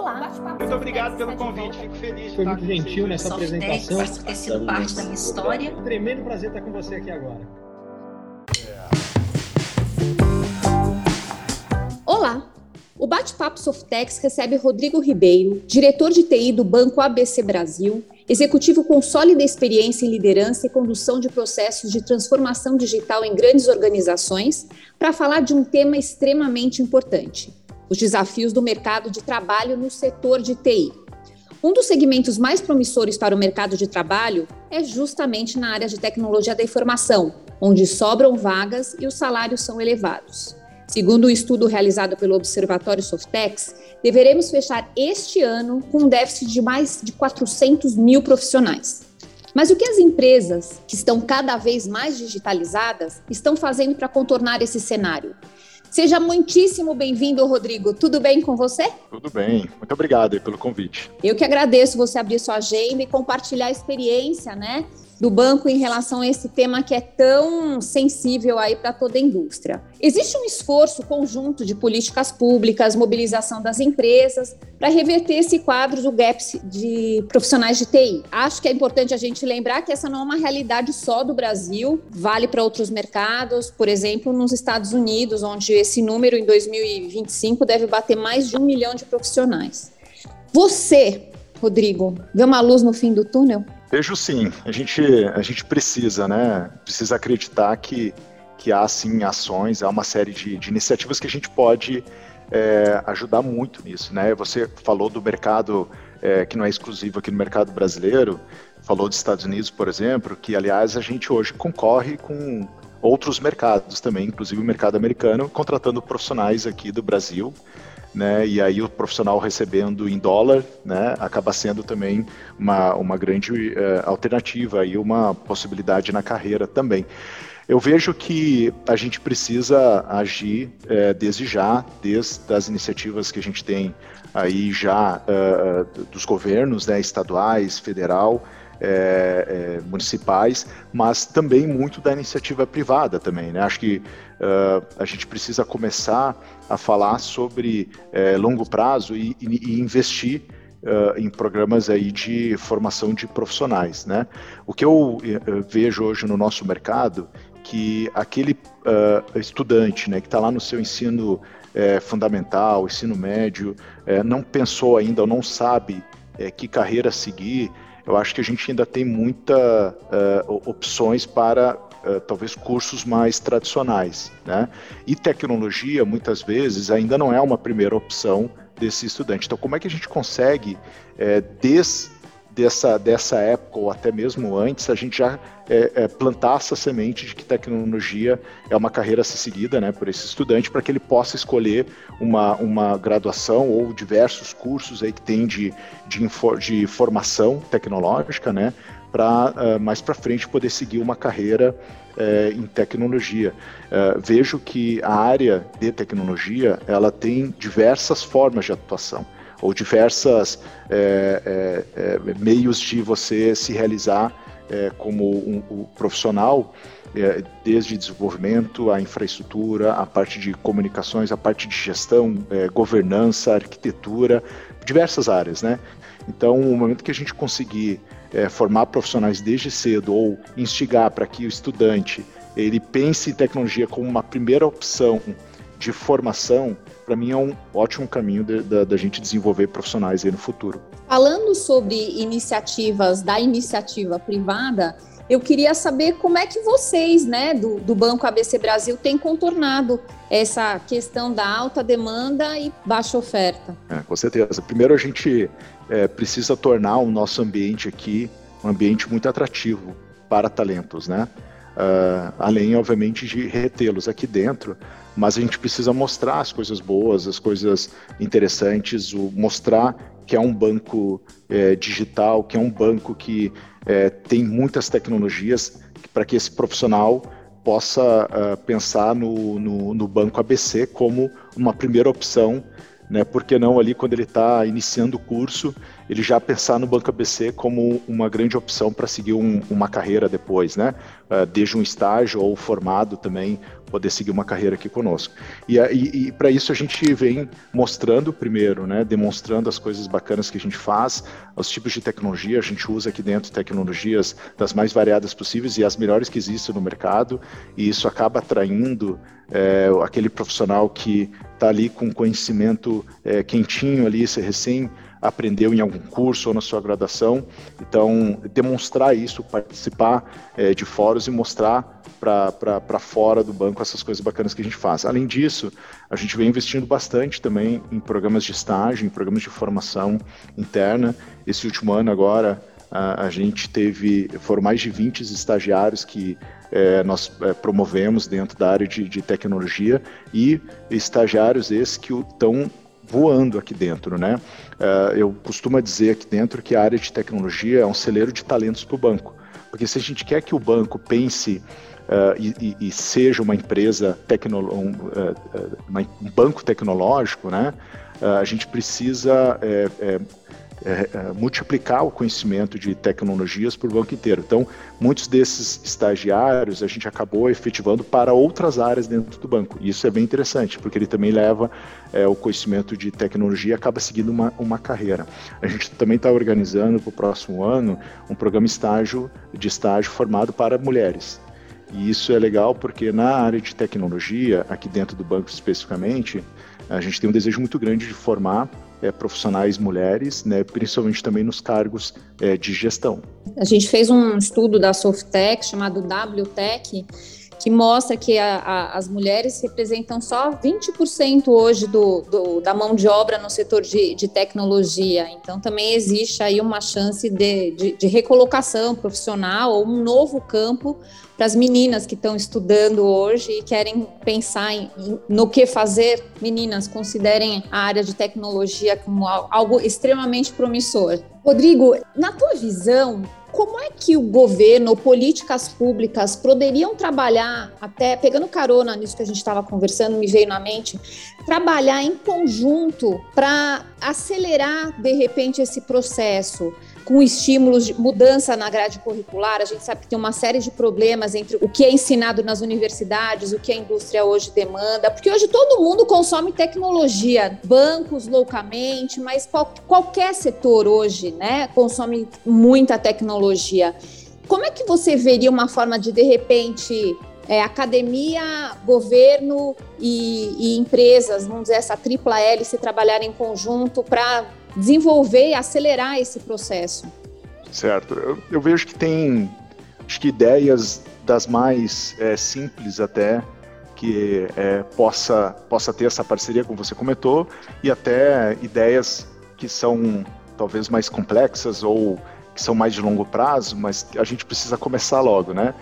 Olá, Muito obrigado pelo convite, fico feliz. Foi muito gentil nessa apresentação. Por ter sido parte da minha história. Um tremendo prazer estar com você aqui agora. Olá! O Bate-Papo Softex recebe Rodrigo Ribeiro, diretor de TI do Banco ABC Brasil, executivo com sólida experiência em liderança e condução de processos de transformação digital em grandes organizações, para falar de um tema extremamente importante: os desafios do mercado de trabalho no setor de TI. Um dos segmentos mais promissores para o mercado de trabalho é justamente na área de tecnologia da informação, onde sobram vagas e os salários são elevados. Segundo o um estudo realizado pelo Observatório Softex, deveremos fechar este ano com um déficit de mais de 400 mil profissionais. Mas o que as empresas, que estão cada vez mais digitalizadas, estão fazendo para contornar esse cenário? Seja muitíssimo bem-vindo, Rodrigo. Tudo bem com você? Tudo bem. Muito obrigado pelo convite. Eu que agradeço você abrir sua agenda e compartilhar a experiência, né, do banco em relação a esse tema que é tão sensível aí para toda a indústria. Existe um esforço conjunto de políticas públicas, mobilização das empresas para reverter esse quadro do gap de profissionais de TI. Acho que é importante a gente lembrar que essa não é uma realidade só do Brasil, vale para outros mercados, por exemplo, nos Estados Unidos, onde esse número em 2025 deve bater mais de um milhão de profissionais. Você, Rodrigo, vê uma luz no fim do túnel? Vejo sim. A gente, a gente precisa, né? Precisa acreditar que, que há sim ações, há uma série de, de iniciativas que a gente pode é, ajudar muito nisso, né? Você falou do mercado é, que não é exclusivo aqui no mercado brasileiro, falou dos Estados Unidos, por exemplo, que aliás a gente hoje concorre com outros mercados também, inclusive o mercado americano, contratando profissionais aqui do Brasil né? E aí o profissional recebendo em dólar, né? Acaba sendo também uma, uma grande uh, alternativa e uma possibilidade na carreira também. Eu vejo que a gente precisa agir é, desde já, desde as iniciativas que a gente tem aí já uh, dos governos, né, estaduais, federal, é, é, municipais, mas também muito da iniciativa privada também. Né? Acho que uh, a gente precisa começar a falar sobre é, longo prazo e, e, e investir Uh, em programas aí de formação de profissionais, né? O que eu uh, vejo hoje no nosso mercado que aquele uh, estudante, né, que está lá no seu ensino eh, fundamental, ensino médio, eh, não pensou ainda ou não sabe eh, que carreira seguir, eu acho que a gente ainda tem muitas uh, opções para uh, talvez cursos mais tradicionais, né? E tecnologia muitas vezes ainda não é uma primeira opção desse estudante. Então, como é que a gente consegue, é, desde dessa, dessa época, ou até mesmo antes, a gente já é, é, plantar essa semente de que tecnologia é uma carreira a ser seguida né, por esse estudante, para que ele possa escolher uma, uma graduação ou diversos cursos aí que tem de, de, de formação tecnológica, né, para uh, ah, mais para frente poder seguir uma carreira uh, em tecnologia. Uh, vejo que a área de tecnologia ela tem diversas formas de atuação ou diversas é, é, é, meios de você se realizar é, como um, um profissional, é, desde desenvolvimento, a infraestrutura, a parte de comunicações, a parte de gestão, é, governança, arquitetura, diversas áreas, né? Então, o momento que a gente conseguir formar profissionais desde cedo ou instigar para que o estudante ele pense em tecnologia como uma primeira opção de formação, para mim é um ótimo caminho da gente desenvolver profissionais aí no futuro. Falando sobre iniciativas da iniciativa privada, eu queria saber como é que vocês, né, do, do Banco ABC Brasil, têm contornado essa questão da alta demanda e baixa oferta. É, com certeza. Primeiro, a gente é, precisa tornar o nosso ambiente aqui um ambiente muito atrativo para talentos, né? Uh, além, obviamente, de retê-los aqui dentro, mas a gente precisa mostrar as coisas boas, as coisas interessantes, o, mostrar que é um banco é, digital, que é um banco que é, tem muitas tecnologias para que esse profissional possa uh, pensar no, no, no, banco ABC como uma primeira opção, né? Por que não ali quando ele está iniciando o curso, ele já pensar no banco ABC como uma grande opção para seguir um, uma carreira depois, né? Uh, desde um estágio ou formado também poder seguir uma carreira aqui conosco. E, e, e para isso a gente vem mostrando primeiro, né, demonstrando as coisas bacanas que a gente faz, os tipos de tecnologia, a gente usa aqui dentro tecnologias das mais variadas possíveis e as melhores que existem no mercado, e isso acaba atraindo é, aquele profissional que está ali com conhecimento é, quentinho ali, recém aprendeu em algum curso ou na sua graduação. Então, demonstrar isso, participar é, de fóruns e mostrar para fora do banco essas coisas bacanas que a gente faz. Além disso, a gente vem investindo bastante também em programas de estágio, em programas de formação interna. Esse último ano agora, a, a gente teve, foram mais de 20 estagiários que é, nós é, promovemos dentro da área de, de, tecnologia e estagiários esses que estão voando aqui dentro, né? Uh, eu costumo dizer aqui dentro que a área de tecnologia é um celeiro de talentos para o banco, porque se a gente quer que o banco pense Uh, e, e, seja uma empresa, tecno, um, uh, um, banco tecnológico, né, uh, a gente precisa é, é, multiplicar o conhecimento de tecnologias para o banco inteiro. Então, muitos desses estagiários a gente acabou efetivando para outras áreas dentro do banco. E isso é bem interessante, porque ele também leva é, o conhecimento de tecnologia e acaba seguindo uma, uma carreira. A gente também está organizando para o próximo ano um programa estágio, de estágio formado para mulheres. E isso é legal porque na área de tecnologia, aqui dentro do banco especificamente, a gente tem um desejo muito grande de formar é, profissionais mulheres, né, principalmente também nos cargos é, de gestão. A gente fez um estudo da Softec chamado WTech, que mostra que a, a, as mulheres representam só 20% hoje do, do, da mão de obra no setor de, de, tecnologia. Então, também existe aí uma chance de, de, de recolocação profissional ou um novo campo para as meninas que estão estudando hoje e querem pensar em, no que fazer. Meninas, considerem a área de tecnologia como algo extremamente promissor. Rodrigo, na tua visão, como é que o governo políticas públicas poderiam trabalhar, até pegando carona nisso que a gente estava conversando, me veio na mente, trabalhar em conjunto para acelerar, de repente, esse processo? Com estímulos de mudança na grade curricular. A gente sabe que tem uma série de problemas entre o que é ensinado nas universidades, o que a indústria hoje demanda, porque hoje todo mundo consome tecnologia, bancos loucamente, mas qual, qualquer setor hoje, né, consome muita tecnologia. Como é que você veria uma forma de, de repente, é, academia, governo e, e, empresas, vamos dizer, essa tripla hélice trabalhar em conjunto para desenvolver e acelerar esse processo. Certo. Eu, eu vejo que tem acho que ideias das mais é, simples até que é, possa, possa ter essa parceria, como você comentou, e até ideias que são talvez mais complexas ou que são mais de longo prazo, mas a gente precisa começar logo, né?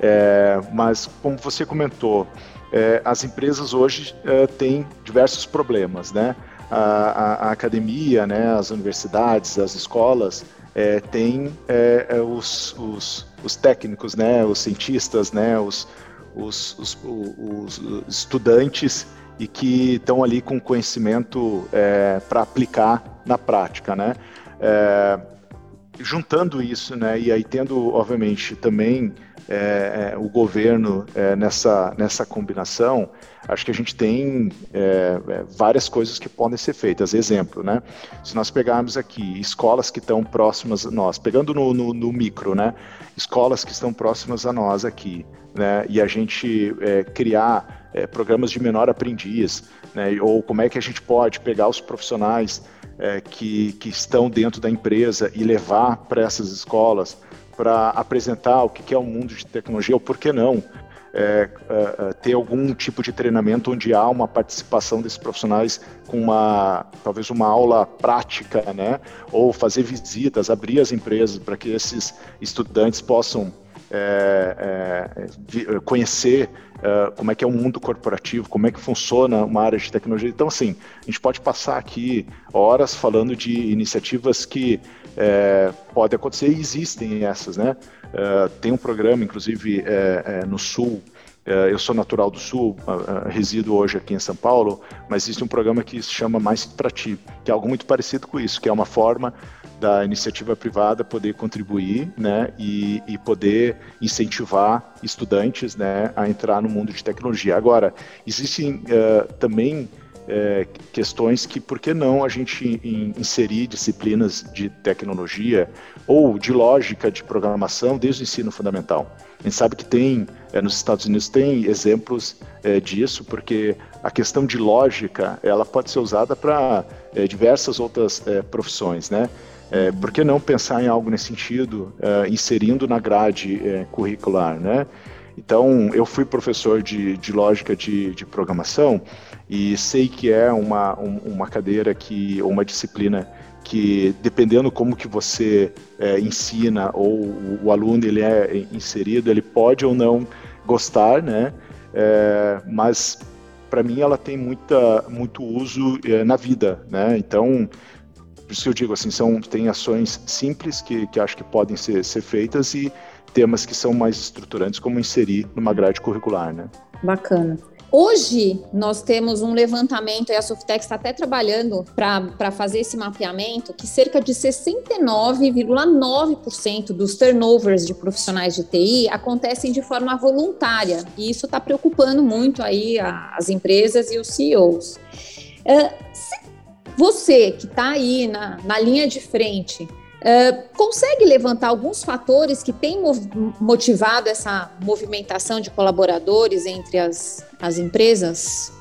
É, mas como você comentou, é, as empresas hoje é, têm diversos problemas, né? A, a, academia, né, as universidades, as escolas é, têm é, é, os, os, os, técnicos, né, os cientistas, né, os, os, os, os estudantes e que estão ali com conhecimento é, para aplicar na prática, né? É, juntando isso, né, e aí tendo, obviamente, também é, é, o governo é, nessa, nessa combinação, acho que a gente tem é, é, várias coisas que podem ser feitas. Exemplo, né? Se nós pegarmos aqui escolas que estão próximas a nós, pegando no, no, no micro, né? Escolas que estão próximas a nós aqui, né? E a gente é, criar programas de menor aprendiz, né? Ou como é que a gente pode pegar os profissionais que, que estão dentro da empresa e levar para essas escolas para apresentar o que é o mundo de tecnologia, ou por que não é, é, é, ter algum tipo de treinamento onde há uma participação desses profissionais com uma talvez uma aula prática, né? Ou fazer visitas, abrir as empresas para que esses estudantes possam é, é, conhecer é, como é que é o mundo corporativo, como é que funciona uma área de tecnologia. Então, assim, a gente pode passar aqui horas falando de iniciativas que é, pode acontecer e existem essas, né? É, tem um programa, inclusive, é, é no Sul, é, eu sou natural do Sul, resido hoje aqui em São Paulo, mas existe um programa que se chama Mais para Ti, que é algo muito parecido com isso, que é uma forma da iniciativa privada poder contribuir, né, e, e, poder incentivar estudantes, né, a entrar no mundo de tecnologia. Agora, existem uh, também é, questões que, por que não a gente inserir disciplinas de tecnologia ou de lógica de programação desde o ensino fundamental? A gente sabe que tem, é, nos Estados Unidos tem exemplos é, disso, porque a questão de lógica, ela pode ser usada para é, diversas outras é, profissões, né? É, por que não pensar em algo nesse sentido, é, inserindo na grade curricular, né? Então, eu fui professor de, de lógica de, de programação e sei que é uma, um, uma cadeira que, ou uma disciplina que, dependendo como que você é, ensina ou o, o, aluno ele é inserido, ele pode ou não gostar, né? É, mas para mim ela tem muita, muito uso é, na vida, né? Então, por isso que eu digo assim, são, tem ações simples que, que acho que podem ser, ser feitas e temas que são mais estruturantes, como inserir numa grade curricular, né? Bacana. Hoje nós temos um levantamento, e a Softex está até trabalhando para fazer esse mapeamento, que cerca de 69,9% dos turnovers de profissionais de TI acontecem de forma voluntária. E isso está preocupando muito aí as empresas e os CEOs. Você que está aí na, na linha de frente, Uh, consegue levantar alguns fatores que têm motivado essa movimentação de colaboradores entre as, as empresas?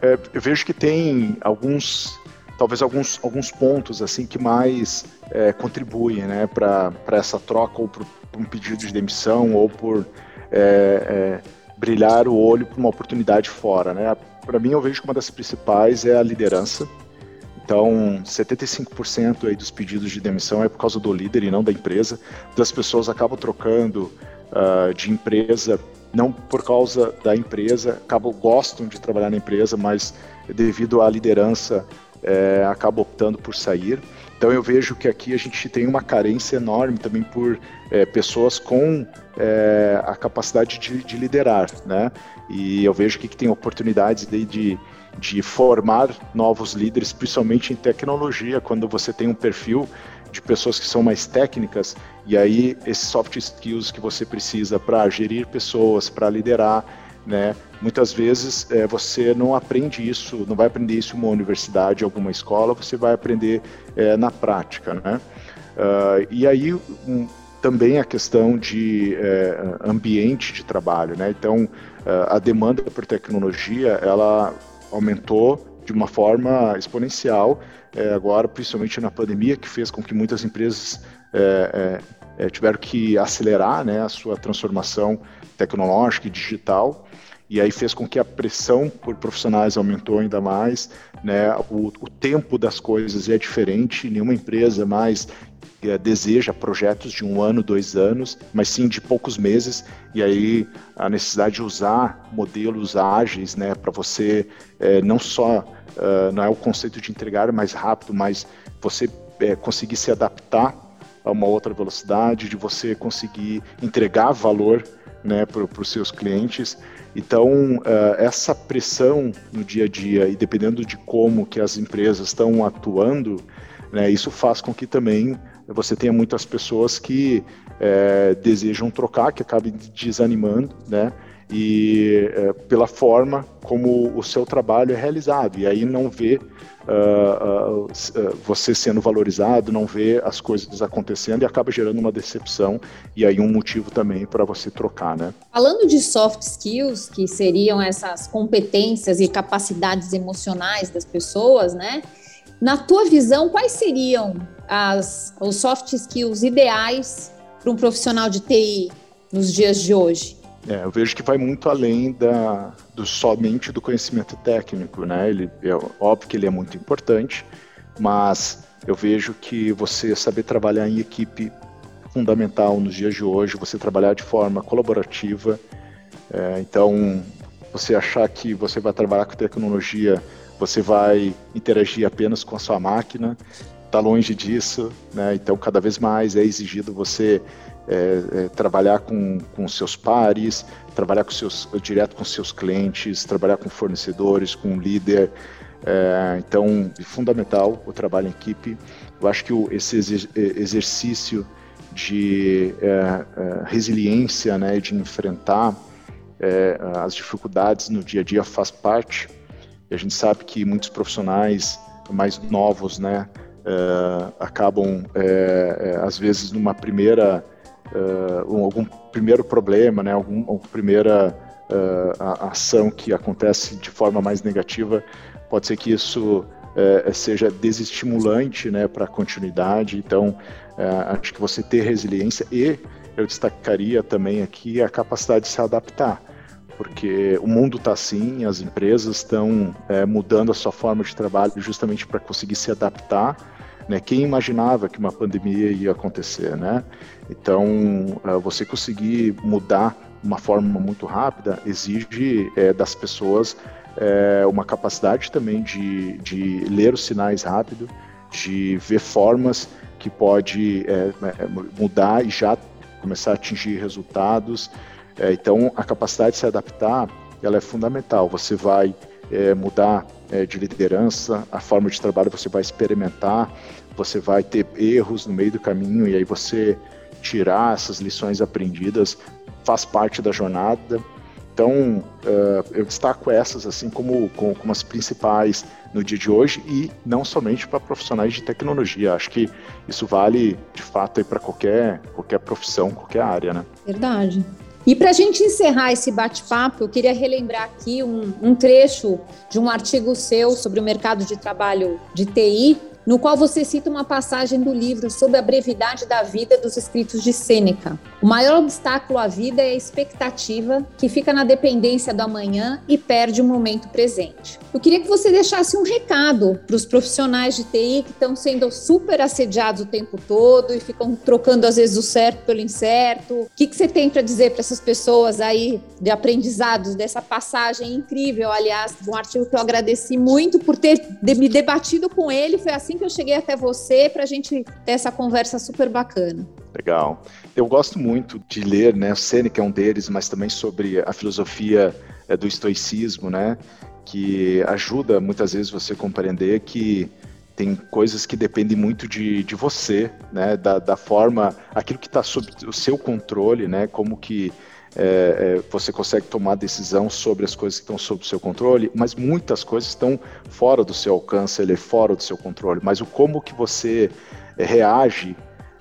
É, eu vejo que tem alguns, talvez alguns, alguns pontos assim que mais é, contribuem né, para essa troca ou por, um pedido de demissão ou por é, é brilhar o olho para uma oportunidade fora. Né? Para mim, eu vejo que uma das principais é a liderança. Então, 75% aí dos pedidos de demissão é por causa do líder e não da empresa. Então, as pessoas acabam trocando uh, de empresa não por causa da empresa, acabam gostam de trabalhar na empresa, mas devido à liderança é, acabam optando por sair. Então eu vejo que aqui a gente tem uma carência enorme também por é, pessoas com é, a capacidade de, de, liderar, né? E eu vejo que, que tem oportunidades de, de de formar novos líderes, principalmente em tecnologia, quando você tem um perfil de pessoas que são mais técnicas, e aí esses soft skills que você precisa para gerir pessoas, para liderar, né? Muitas vezes é, você não aprende isso, não vai aprender isso em uma universidade, alguma escola, você vai aprender é, na prática, né? Uh, e aí um, também a questão de é, ambiente de trabalho, né? Então uh, a demanda por tecnologia, ela aumentou de uma forma exponencial, é, agora principalmente na pandemia, que fez com que muitas empresas é, é, é, tiveram que acelerar né, a sua transformação tecnológica e digital, e aí fez com que a pressão por profissionais aumentou ainda mais, né, o, o tempo das coisas é diferente, nenhuma empresa mais deseja projetos de um ano, dois anos, mas sim de poucos meses, e aí a necessidade de usar modelos ágeis, né, para você é, não só, uh, não é o conceito de entregar mais rápido, mas você é, conseguir se adaptar a uma outra velocidade, de você conseguir entregar valor né, para os seus clientes. Então, uh, essa pressão no dia a dia, e dependendo de como que as empresas estão atuando, né, isso faz com que também você tenha muitas pessoas que é, desejam trocar, que acabem desanimando, né? E é, pela forma como o seu trabalho é realizado, e aí não vê uh, uh, você sendo valorizado, não vê as coisas acontecendo e acaba gerando uma decepção, e aí um motivo também para você trocar, né? Falando de soft skills, que seriam essas competências e capacidades emocionais das pessoas, né? Na tua visão, quais seriam as, os soft skills ideais para um profissional de TI nos dias de hoje? É, eu vejo que vai muito além da, do somente do conhecimento técnico, né? Ele é óbvio que ele é muito importante, mas eu vejo que você saber trabalhar em equipe fundamental nos dias de hoje, você trabalhar de forma colaborativa. É, então, você achar que você vai trabalhar com tecnologia, você vai interagir apenas com a sua máquina, está longe disso, né? Então, cada vez mais é exigido você é, é, trabalhar com, com seus pares, trabalhar com seus, direto com seus clientes, trabalhar com fornecedores, com líder. É, então, é fundamental o trabalho em equipe. Eu acho que o, esse exercício de é, é, resiliência, né, de enfrentar é, as dificuldades no dia a dia faz parte. E a gente sabe que muitos profissionais mais novos, né, é, acabam é, às vezes numa primeira um, algum primeiro problema, né, algum, alguma primeira ação que acontece de forma mais negativa, pode ser que isso é, seja desestimulante né, para a continuidade. Então, é, acho que você ter resiliência e eu destacaria também aqui a capacidade de se adaptar, porque o mundo está assim, as empresas estão é, mudando a sua forma de trabalho justamente para conseguir se adaptar. Né? Quem imaginava que uma pandemia ia acontecer, né? Então, é, você conseguir mudar uma forma muito rápida exige é, das pessoas é, uma capacidade também de, de ler os sinais rápido, de ver formas que pode é, mudar e já começar a atingir resultados. Então, a capacidade de se adaptar, ela é fundamental. Você vai é, mudar é, de liderança, a forma de trabalho você vai experimentar, você vai ter erros no meio do caminho e aí você tirar essas lições aprendidas faz parte da jornada. Então, uh, eu destaco essas assim como, como, como, as principais no dia de hoje e não somente para profissionais de tecnologia. Acho que isso vale de fato para qualquer, qualquer profissão, qualquer área, né? Verdade. E para a gente encerrar esse bate-papo, eu queria relembrar aqui um, um trecho de um artigo seu sobre o mercado de trabalho de TI, no qual você cita uma passagem do livro sobre a brevidade da vida dos escritos de Sêneca. O maior obstáculo à vida é a expectativa, que fica na dependência do amanhã e perde o momento presente. Eu queria que você deixasse um recado para os profissionais de TI que estão sendo super assediados o tempo todo e ficam trocando às vezes o certo pelo incerto. O que, que você tem para dizer para essas pessoas aí de aprendizados dessa passagem incrível, aliás, um artigo que eu agradeci muito por ter me debatido com ele. Foi assim que eu cheguei até você para a gente ter essa conversa super bacana. Legal. Eu gosto muito de ler, né? O Sêneca é um deles, mas também sobre a filosofia é, do estoicismo, né? Que ajuda muitas vezes você a compreender que tem coisas que dependem muito de, de você, né? Da, da forma, aquilo que está sob o seu controle, né? Como que é, é, você consegue tomar decisão sobre as coisas que estão sob o seu controle, mas muitas coisas estão fora do seu alcance, ele é fora do seu controle. Mas o como que você é, reage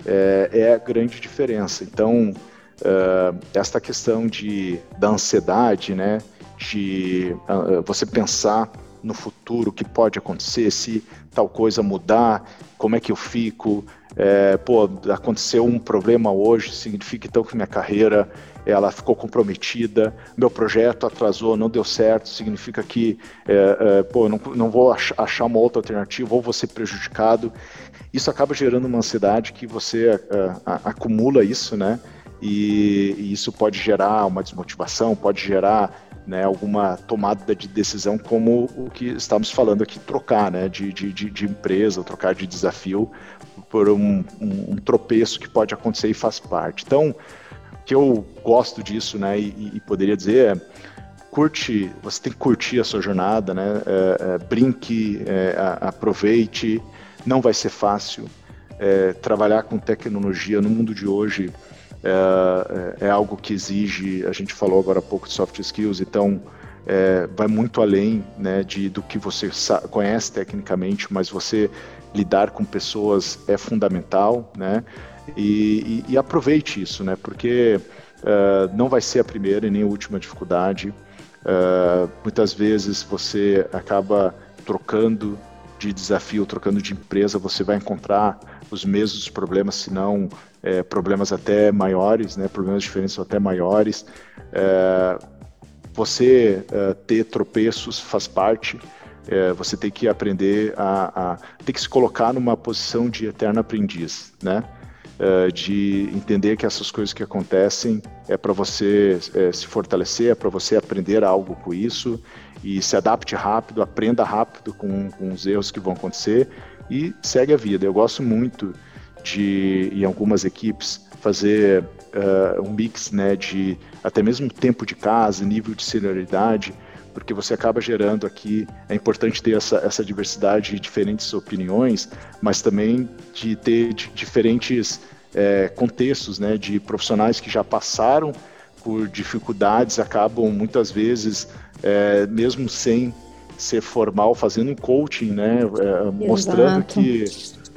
é, é a grande diferença. Então, uh, esta questão de, da ansiedade, né, de uh, você pensar no futuro, o que pode acontecer, se tal coisa mudar, como é que eu fico, é, pô, aconteceu um problema hoje, significa então que minha carreira ela ficou comprometida, meu projeto atrasou, não deu certo, significa que é, é, pô, não, não vou achar uma outra alternativa ou vou ser prejudicado. Isso acaba gerando uma ansiedade que você é, acumula isso, né? E, e, isso pode gerar uma desmotivação, pode gerar né, alguma tomada de decisão como o que estamos falando aqui, trocar né, de, de, de empresa, trocar de desafio por um, um, um tropeço que pode acontecer e faz parte. Então, que eu gosto disso, né, e, e poderia dizer é, curte, você tem que curtir a sua jornada, né, é, é, brinque, é, aproveite, não vai ser fácil, é, trabalhar com tecnologia no mundo de hoje é, é, algo que exige, a gente falou agora há pouco de soft skills, então vai muito além né, de, do que você conhece tecnicamente, mas você lidar com pessoas é fundamental, né? E, e, e aproveite isso, né? Porque uh, não vai ser a primeira e nem a última dificuldade. Uh, muitas vezes você acaba trocando de desafio, trocando de empresa, você vai encontrar os mesmos problemas, se não é, problemas até maiores, né? Problemas diferentes até maiores. É, você é, ter tropeços faz parte. É, você tem que aprender a, a, tem que se colocar numa posição de eterno aprendiz, né? Uh, de entender que essas coisas que acontecem é para você é, se fortalecer, é para você aprender algo com isso e se adapte rápido, aprenda rápido com, com os erros que vão acontecer e segue a vida. Eu gosto muito de, em algumas equipes, fazer uh, um mix né, de até mesmo tempo de casa, nível de senioridade, porque você acaba gerando aqui, é importante ter essa, essa diversidade de diferentes opiniões, mas também de ter diferentes é, contextos, né, de profissionais que já passaram por dificuldades, acabam muitas vezes, é, mesmo sem ser formal, fazendo um coaching, né, é, mostrando que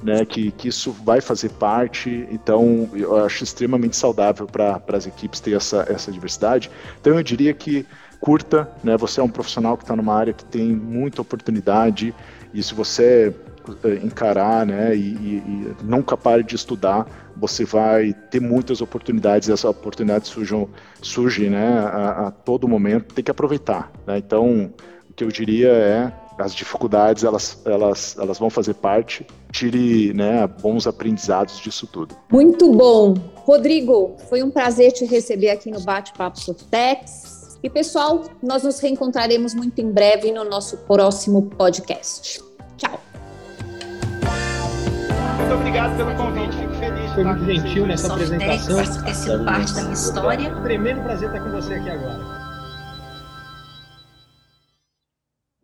né, que, que isso vai fazer parte, então eu acho extremamente saudável para as equipes ter essa, essa diversidade. Então eu diria que curta, né, você é um profissional que está numa área que tem muita oportunidade, e se você eh, encarar né, e, e, e nunca pare de estudar, você vai ter muitas oportunidades, essas oportunidades surgem, surgem né, a, a todo momento, tem que aproveitar. Né? Então, o que eu diria é as dificuldades elas, elas, elas vão fazer parte. Tire né, bons aprendizados disso tudo. Muito bom. Rodrigo, foi um prazer te receber aqui no Bate-Papo Softex. E pessoal, nós nos reencontraremos muito em breve no nosso próximo podcast. Tchau. Muito obrigado pelo convite, fico feliz. Foi muito gentil nessa apresentação. Ter sido parte da minha história. Tremendo prazer estar com você aqui agora.